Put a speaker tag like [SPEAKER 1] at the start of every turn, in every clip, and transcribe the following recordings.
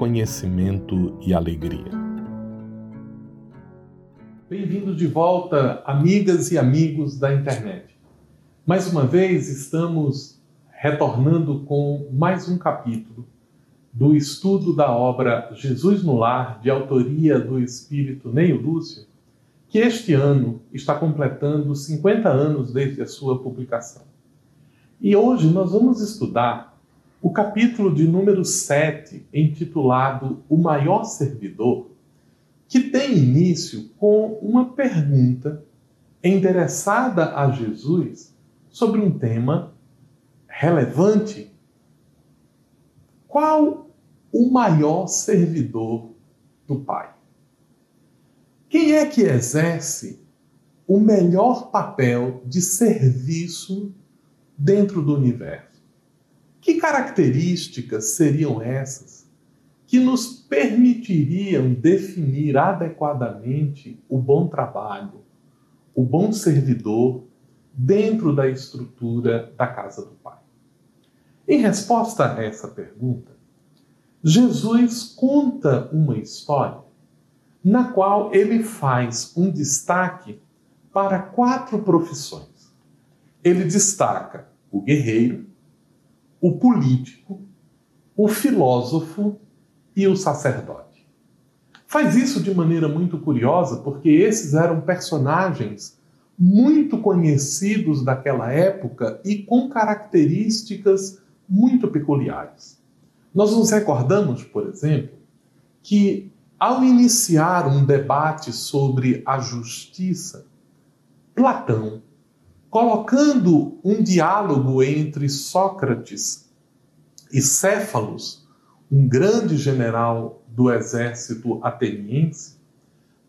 [SPEAKER 1] conhecimento e alegria. Bem-vindos de volta, amigas e amigos da internet. Mais uma vez estamos retornando com mais um capítulo do estudo da obra Jesus no Lar, de autoria do espírito Neio Lúcio, que este ano está completando 50 anos desde a sua publicação. E hoje nós vamos estudar o capítulo de número 7, intitulado O Maior Servidor, que tem início com uma pergunta endereçada a Jesus sobre um tema relevante. Qual o maior servidor do Pai? Quem é que exerce o melhor papel de serviço dentro do universo? Que características seriam essas que nos permitiriam definir adequadamente o bom trabalho, o bom servidor dentro da estrutura da casa do Pai? Em resposta a essa pergunta, Jesus conta uma história na qual ele faz um destaque para quatro profissões. Ele destaca o guerreiro, o político, o filósofo e o sacerdote. Faz isso de maneira muito curiosa, porque esses eram personagens muito conhecidos daquela época e com características muito peculiares. Nós nos recordamos, por exemplo, que ao iniciar um debate sobre a justiça, Platão, colocando um diálogo entre Sócrates e Céfalos, um grande general do exército ateniense,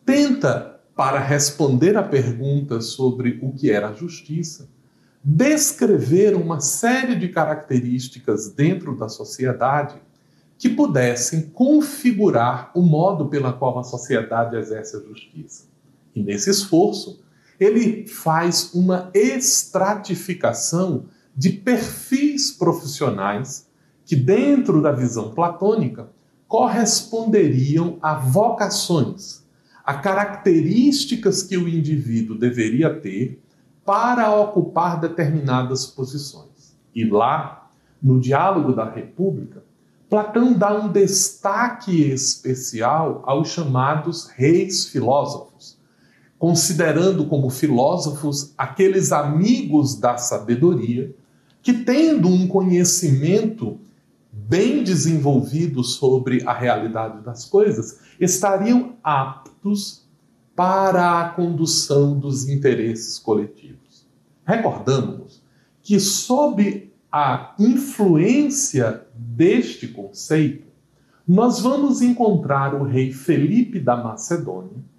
[SPEAKER 1] tenta, para responder à pergunta sobre o que era a justiça, descrever uma série de características dentro da sociedade que pudessem configurar o modo pela qual a sociedade exerce a justiça. E nesse esforço, ele faz uma estratificação de perfis profissionais que, dentro da visão platônica, corresponderiam a vocações, a características que o indivíduo deveria ter para ocupar determinadas posições. E lá, no Diálogo da República, Platão dá um destaque especial aos chamados reis filósofos, considerando como filósofos aqueles amigos da sabedoria que, tendo um conhecimento bem desenvolvido sobre a realidade das coisas, estariam aptos para a condução dos interesses coletivos. Recordamos que, sob a influência deste conceito, nós vamos encontrar o rei Felipe da Macedônia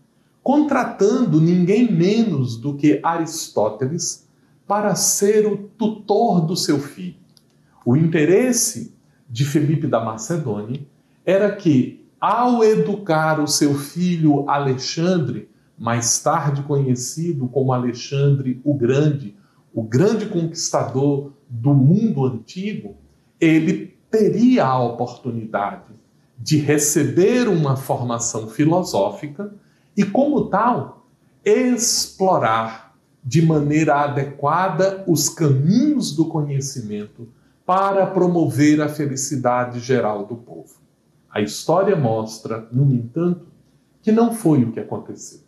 [SPEAKER 1] contratando ninguém menos do que Aristóteles para ser o tutor do seu filho. O interesse de Felipe da Macedônia era que, ao educar o seu filho Alexandre, mais tarde conhecido como Alexandre o Grande, o grande conquistador do mundo antigo, ele teria a oportunidade de receber uma formação filosófica e, como tal, explorar de maneira adequada os caminhos do conhecimento para promover a felicidade geral do povo. A história mostra, no entanto, que não foi o que aconteceu.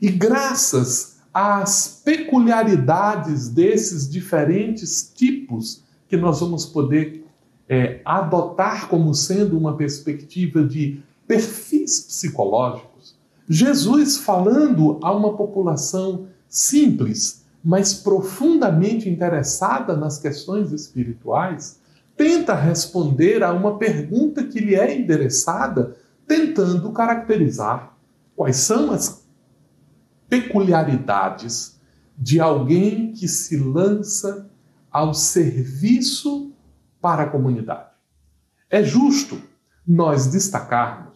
[SPEAKER 1] E graças as peculiaridades desses diferentes tipos que nós vamos poder é, adotar como sendo uma perspectiva de perfis psicológicos. Jesus falando a uma população simples, mas profundamente interessada nas questões espirituais, tenta responder a uma pergunta que lhe é endereçada, tentando caracterizar quais são as peculiaridades de alguém que se lança ao serviço para a comunidade. É justo nós destacarmos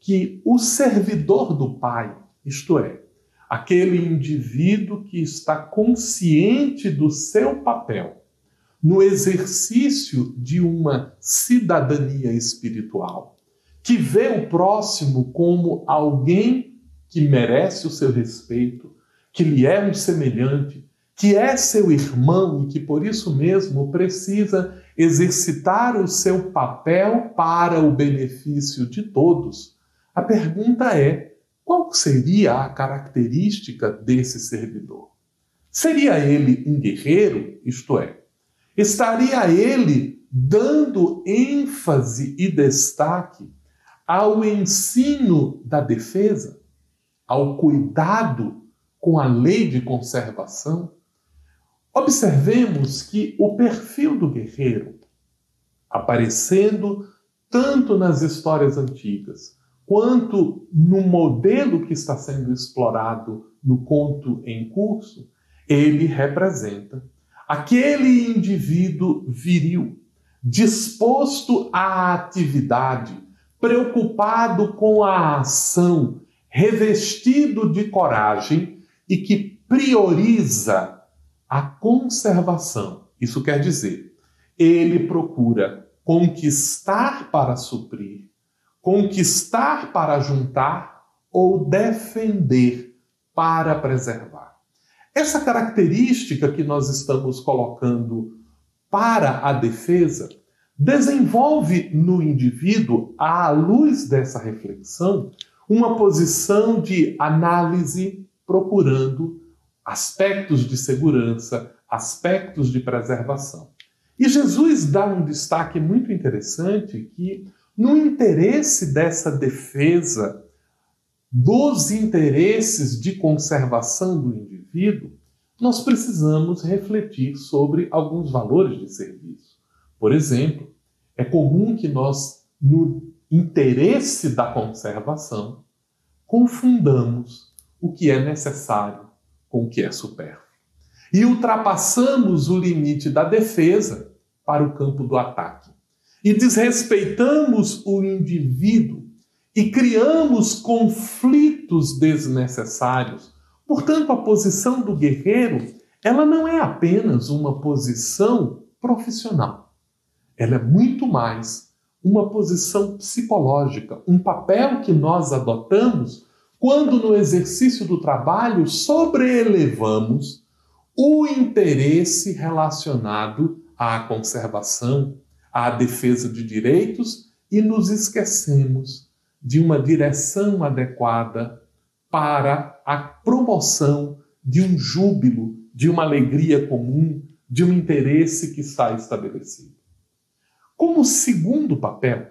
[SPEAKER 1] que o servidor do Pai, isto é, aquele indivíduo que está consciente do seu papel no exercício de uma cidadania espiritual, que vê o próximo como alguém que merece o seu respeito, que lhe é um semelhante, que é seu irmão e que por isso mesmo precisa exercitar o seu papel para o benefício de todos. A pergunta é: qual seria a característica desse servidor? Seria ele um guerreiro, isto é, estaria ele dando ênfase e destaque ao ensino da defesa, ao cuidado com a lei de conservação? Observemos que o perfil do guerreiro, aparecendo tanto nas histórias antigas quanto no modelo que está sendo explorado no conto em curso, ele representa aquele indivíduo viril, disposto à atividade, preocupado com a ação, revestido de coragem e que prioriza a conservação. Isso quer dizer, ele procura conquistar para suprir, conquistar para juntar ou defender para preservar. Essa característica que nós estamos colocando para a defesa desenvolve no indivíduo, à luz dessa reflexão, uma posição de análise procurando aspectos de segurança, aspectos de preservação. E Jesus dá um destaque muito interessante que, no interesse dessa defesa dos interesses de conservação do indivíduo, nós precisamos refletir sobre alguns valores de serviço. Por exemplo, é comum que nós, no interesse da conservação, confundamos o que é necessário com o que é supérfluo. E ultrapassamos o limite da defesa para o campo do ataque. E desrespeitamos o indivíduo e criamos conflitos desnecessários. Portanto, a posição do guerreiro, ela não é apenas uma posição profissional. Ela é muito mais uma posição psicológica, um papel que nós adotamos quando no exercício do trabalho sobreelevamos o interesse relacionado à conservação, à defesa de direitos e nos esquecemos de uma direção adequada para a promoção de um júbilo, de uma alegria comum, de um interesse que está estabelecido. Como segundo papel,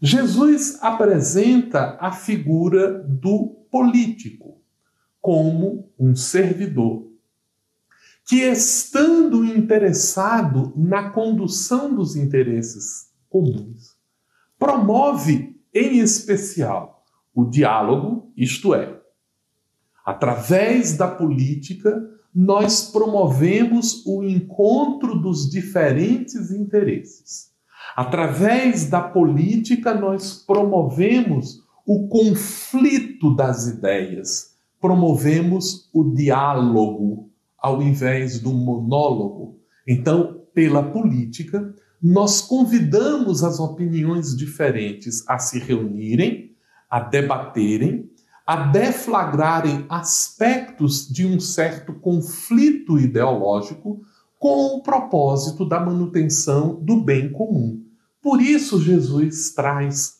[SPEAKER 1] Jesus apresenta a figura do político como um servidor que, estando interessado na condução dos interesses comuns, promove em especial o diálogo, isto é, através da política, nós promovemos o encontro dos diferentes interesses. Através da política, nós promovemos o conflito das ideias, promovemos o diálogo ao invés do monólogo. Então, pela política, nós convidamos as opiniões diferentes a se reunirem, a debaterem, a deflagrarem aspectos de um certo conflito ideológico com o propósito da manutenção do bem comum. Por isso, Jesus traz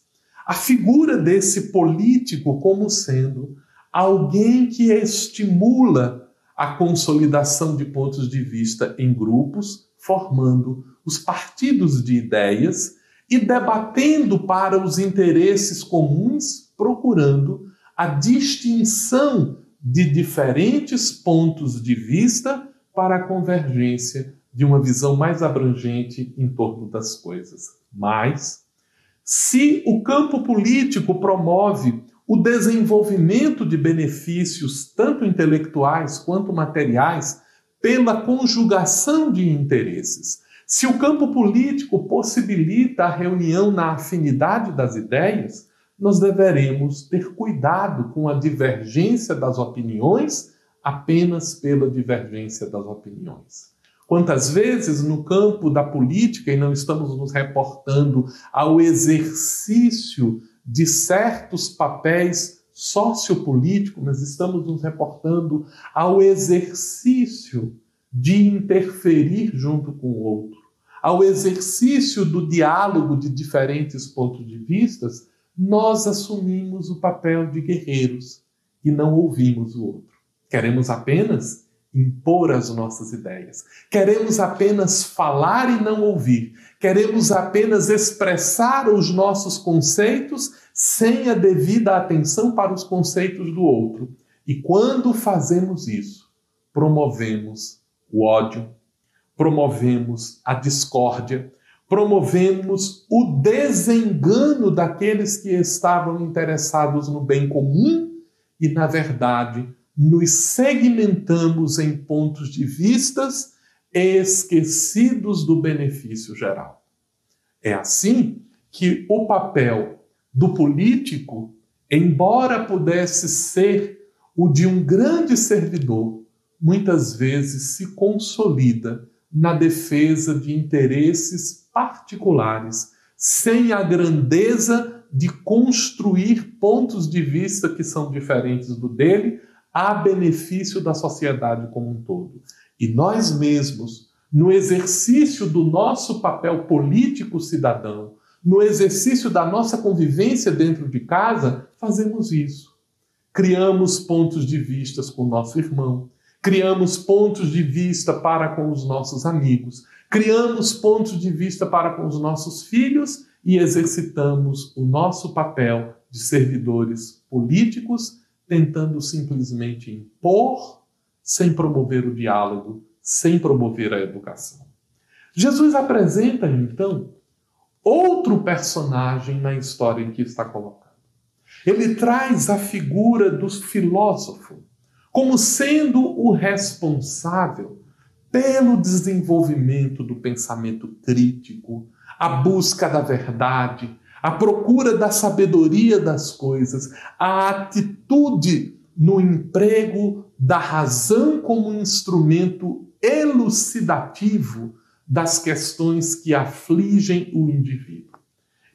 [SPEAKER 1] a figura desse político como sendo alguém que estimula a consolidação de pontos de vista em grupos, formando os partidos de ideias e debatendo para os interesses comuns, procurando a distinção de diferentes pontos de vista para a convergência de uma visão mais abrangente em torno das coisas. Mas, se o campo político promove o desenvolvimento de benefícios, tanto intelectuais quanto materiais, pela conjugação de interesses, se o campo político possibilita a reunião na afinidade das ideias, nós deveremos ter cuidado com a divergência das opiniões apenas pela divergência das opiniões. Quantas vezes no campo da política, e não estamos nos reportando ao exercício de certos papéis sociopolíticos, mas estamos nos reportando ao exercício de interferir junto com o outro, ao exercício do diálogo de diferentes pontos de vistas, nós assumimos o papel de guerreiros e não ouvimos o outro. Queremos apenas impor as nossas ideias. Queremos apenas falar e não ouvir. Queremos apenas expressar os nossos conceitos sem a devida atenção para os conceitos do outro. E quando fazemos isso, promovemos o ódio, promovemos a discórdia, promovemos o desengano daqueles que estavam interessados no bem comum e, na verdade, nos segmentamos em pontos de vistas esquecidos do benefício geral. É assim que o papel do político, embora pudesse ser o de um grande servidor, muitas vezes se consolida na defesa de interesses particulares, sem a grandeza de construir pontos de vista que são diferentes do dele, a benefício da sociedade como um todo. E nós mesmos, no exercício do nosso papel político cidadão, no exercício da nossa convivência dentro de casa, fazemos isso. Criamos pontos de vistas com nosso irmão, criamos pontos de vista para com os nossos amigos, criamos pontos de vista para com os nossos filhos e exercitamos o nosso papel de servidores políticos tentando simplesmente impor, sem promover o diálogo, sem promover a educação. Jesus apresenta, então, outro personagem na história em que está colocado. Ele traz a figura do filósofo como sendo o responsável pelo desenvolvimento do pensamento crítico, a busca da verdade, a procura da sabedoria das coisas, a atitude no emprego da razão como instrumento elucidativo das questões que afligem o indivíduo.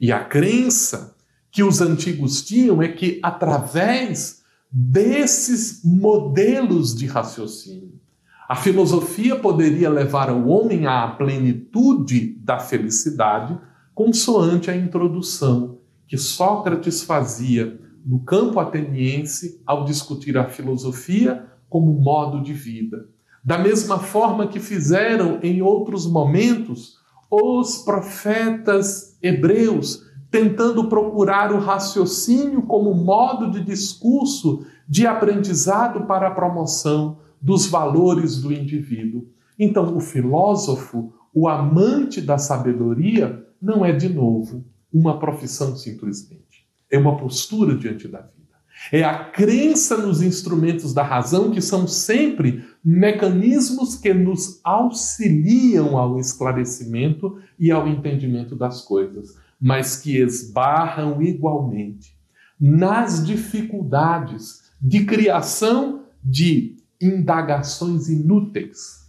[SPEAKER 1] E a crença que os antigos tinham é que, através desses modelos de raciocínio, a filosofia poderia levar o homem à plenitude da felicidade consoante a introdução que Sócrates fazia no campo ateniense ao discutir a filosofia como modo de vida. Da mesma forma que fizeram em outros momentos os profetas hebreus, tentando procurar o raciocínio como modo de discurso de aprendizado para a promoção dos valores do indivíduo. Então, o filósofo, o amante da sabedoria, não é, de novo, uma profissão simplesmente. É uma postura diante da vida. É a crença nos instrumentos da razão, que são sempre mecanismos que nos auxiliam ao esclarecimento e ao entendimento das coisas, mas que esbarram igualmente nas dificuldades de criação de indagações inúteis,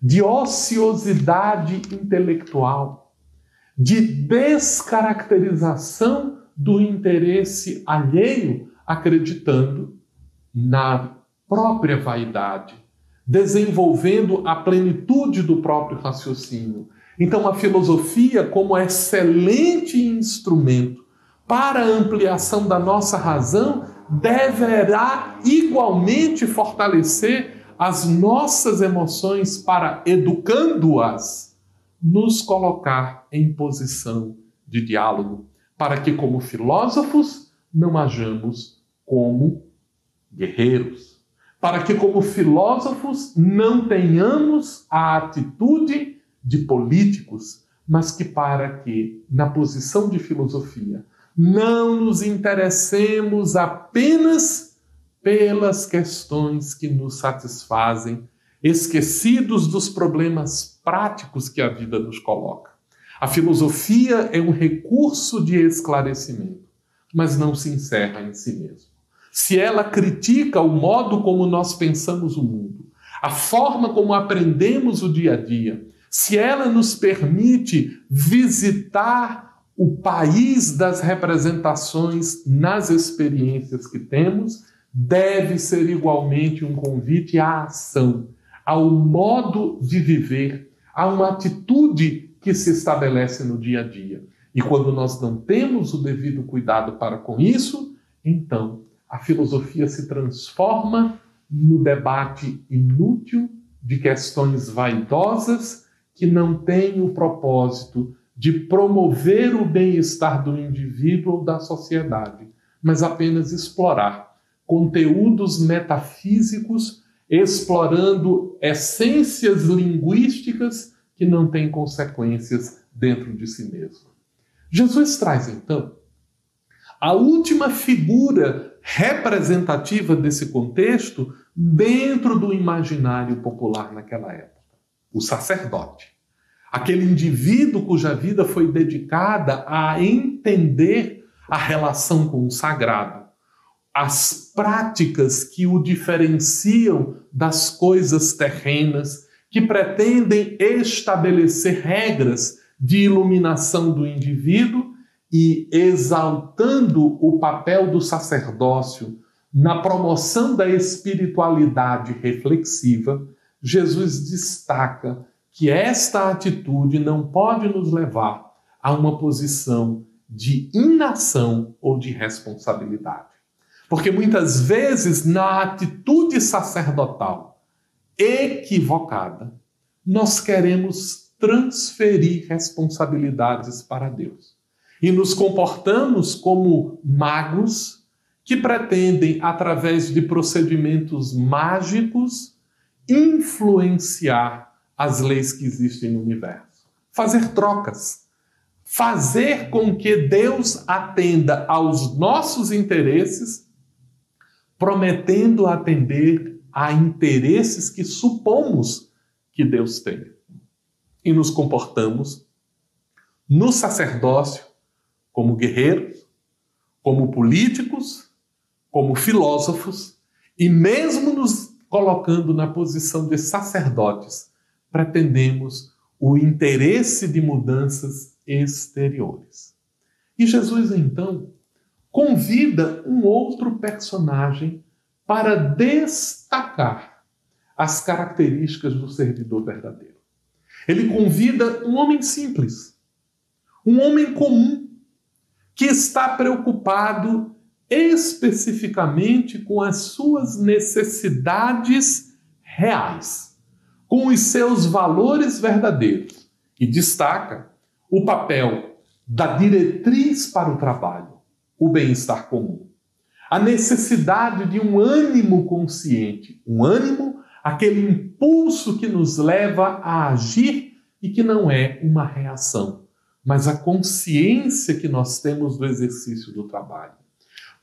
[SPEAKER 1] de ociosidade intelectual, de descaracterização do interesse alheio, acreditando na própria vaidade, desenvolvendo a plenitude do próprio raciocínio. Então, a filosofia, como excelente instrumento para a ampliação da nossa razão, deverá igualmente fortalecer as nossas emoções para, educando-as, nos colocar em posição de diálogo, para que, como filósofos, não hajamos como guerreiros, para que, como filósofos, não tenhamos a atitude de políticos, mas que, para que, na posição de filosofia, não nos interessemos apenas pelas questões que nos satisfazem, esquecidos dos problemas práticos que a vida nos coloca. A filosofia é um recurso de esclarecimento, mas não se encerra em si mesmo. Se ela critica o modo como nós pensamos o mundo, a forma como aprendemos o dia a dia, se ela nos permite visitar o país das representações nas experiências que temos, deve ser igualmente um convite à ação, ao modo de viver, a uma atitude que se estabelece no dia a dia. E quando nós não temos o devido cuidado para com isso, então a filosofia se transforma no debate inútil de questões vaidosas que não têm o propósito de promover o bem-estar do indivíduo ou da sociedade, mas apenas explorar conteúdos metafísicos, explorando essências linguísticas que não têm consequências dentro de si mesmo. Jesus traz então a última figura representativa desse contexto dentro do imaginário popular naquela época o sacerdote. Aquele indivíduo cuja vida foi dedicada a entender a relação com o sagrado, as práticas que o diferenciam das coisas terrenas, que pretendem estabelecer regras de iluminação do indivíduo e exaltando o papel do sacerdócio na promoção da espiritualidade reflexiva, Jesus destaca que esta atitude não pode nos levar a uma posição de inação ou de responsabilidade. Porque muitas vezes, na atitude sacerdotal equivocada, nós queremos transferir responsabilidades para Deus. E nos comportamos como magos que pretendem, através de procedimentos mágicos, influenciar as leis que existem no universo. Fazer trocas. Fazer com que Deus atenda aos nossos interesses, prometendo atender a interesses que supomos que Deus tem. E nos comportamos no sacerdócio como guerreiros, como políticos, como filósofos e mesmo nos colocando na posição de sacerdotes, pretendemos o interesse de mudanças exteriores. E Jesus, então, convida um outro personagem para destacar as características do servidor verdadeiro. Ele convida um homem simples, um homem comum, que está preocupado especificamente com as suas necessidades reais, com os seus valores verdadeiros, e destaca o papel da diretriz para o trabalho, o bem-estar comum. A necessidade de um ânimo consciente, um ânimo, aquele impulso que nos leva a agir e que não é uma reação, mas a consciência que nós temos do exercício do trabalho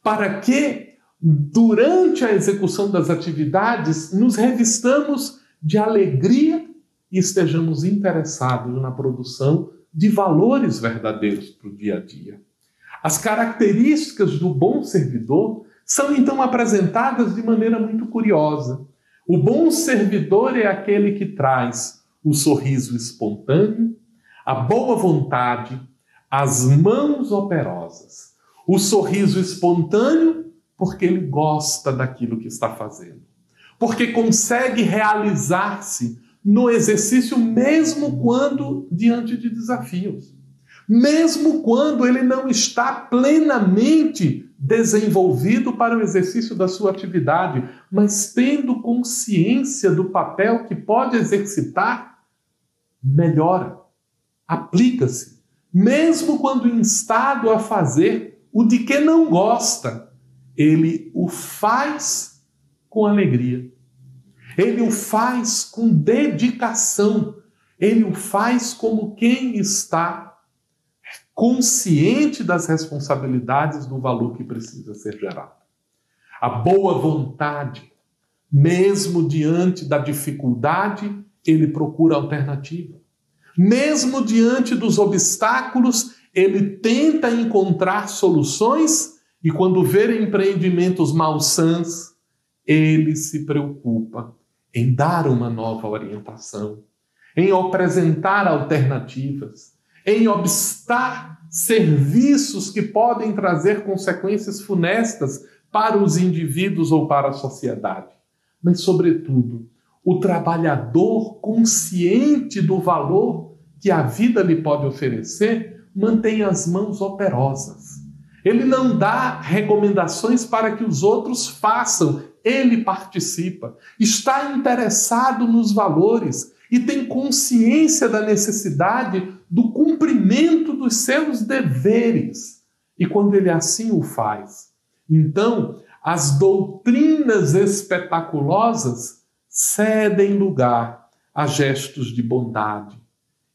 [SPEAKER 1] para que, durante a execução das atividades, nos revistamos de alegria e estejamos interessados na produção de valores verdadeiros para o dia a dia. As características do bom servidor são então apresentadas de maneira muito curiosa. O bom servidor é aquele que traz o sorriso espontâneo, a boa vontade, as mãos operosas o sorriso espontâneo, porque ele gosta daquilo que está fazendo. Porque consegue realizar-se no exercício, mesmo quando diante de desafios. Mesmo quando ele não está plenamente desenvolvido para o exercício da sua atividade, mas tendo consciência do papel que pode exercitar, melhora, aplica-se. Mesmo quando instado a fazer, o de que não gosta, ele o faz com alegria. Ele o faz com dedicação. Ele o faz como quem está consciente das responsabilidades do valor que precisa ser gerado. A boa vontade, mesmo diante da dificuldade, ele procura alternativa. Mesmo diante dos obstáculos, ele tenta encontrar soluções e quando vê empreendimentos malsãs, ele se preocupa em dar uma nova orientação, em apresentar alternativas, em obstar serviços que podem trazer consequências funestas para os indivíduos ou para a sociedade. Mas, sobretudo, o trabalhador consciente do valor que a vida lhe pode oferecer mantém as mãos operosas. Ele não dá recomendações para que os outros façam, ele participa, está interessado nos valores e tem consciência da necessidade do cumprimento dos seus deveres. E quando ele assim o faz, então as doutrinas espetaculosas cedem lugar a gestos de bondade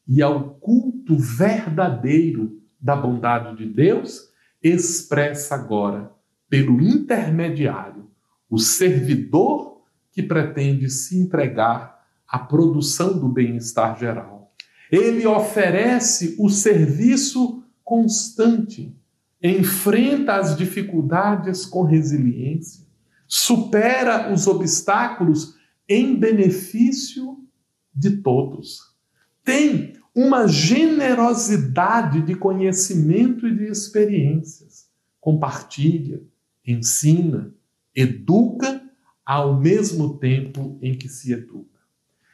[SPEAKER 1] e ao culto verdadeiro da bondade de Deus, expressa agora pelo intermediário o servidor que pretende se entregar à produção do bem-estar geral. Ele oferece o serviço constante, enfrenta as dificuldades com resiliência, supera os obstáculos em benefício de todos. Tem uma generosidade de conhecimento e de experiências. Compartilha, ensina, educa ao mesmo tempo em que se educa.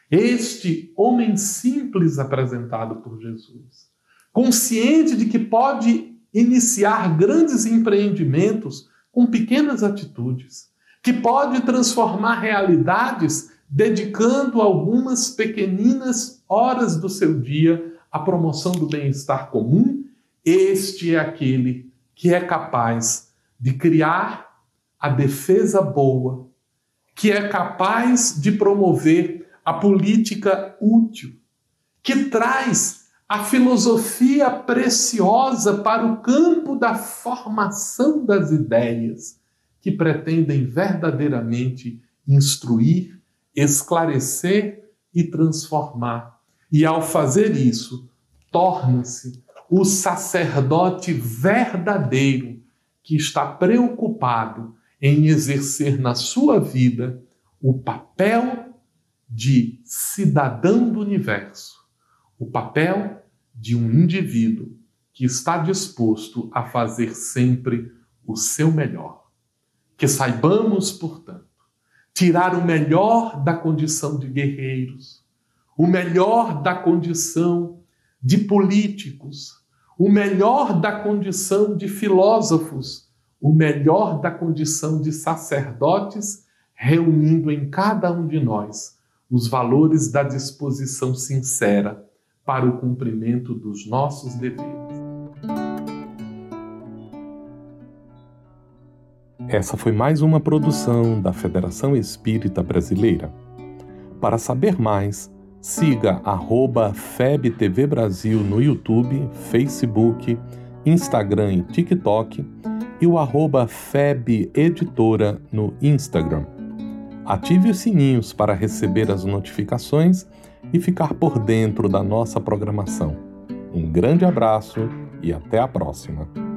[SPEAKER 1] Este homem simples apresentado por Jesus, consciente de que pode iniciar grandes empreendimentos com pequenas atitudes, que pode transformar realidades dedicando algumas pequeninas horas do seu dia à promoção do bem-estar comum, este é aquele que é capaz de criar a defesa boa, que é capaz de promover a política útil, que traz a filosofia preciosa para o campo da formação das ideias, que pretendem verdadeiramente instruir, esclarecer e transformar. E ao fazer isso, torna-se o sacerdote verdadeiro que está preocupado em exercer na sua vida o papel de cidadão do universo, o papel de um indivíduo que está disposto a fazer sempre o seu melhor. Que saibamos, portanto, tirar o melhor da condição de guerreiros, o melhor da condição de políticos, o melhor da condição de filósofos o melhor da condição de sacerdotes, reunindo em cada um de nós os valores da disposição sincera para o cumprimento dos nossos deveres.
[SPEAKER 2] Essa foi mais uma produção da Federação Espírita Brasileira. Para saber mais, siga FebTV Brasil no YouTube, Facebook, Instagram e TikTok e o arroba FEB Editora no Instagram. Ative os sininhos para receber as notificações e ficar por dentro da nossa programação. Um grande abraço e até a próxima!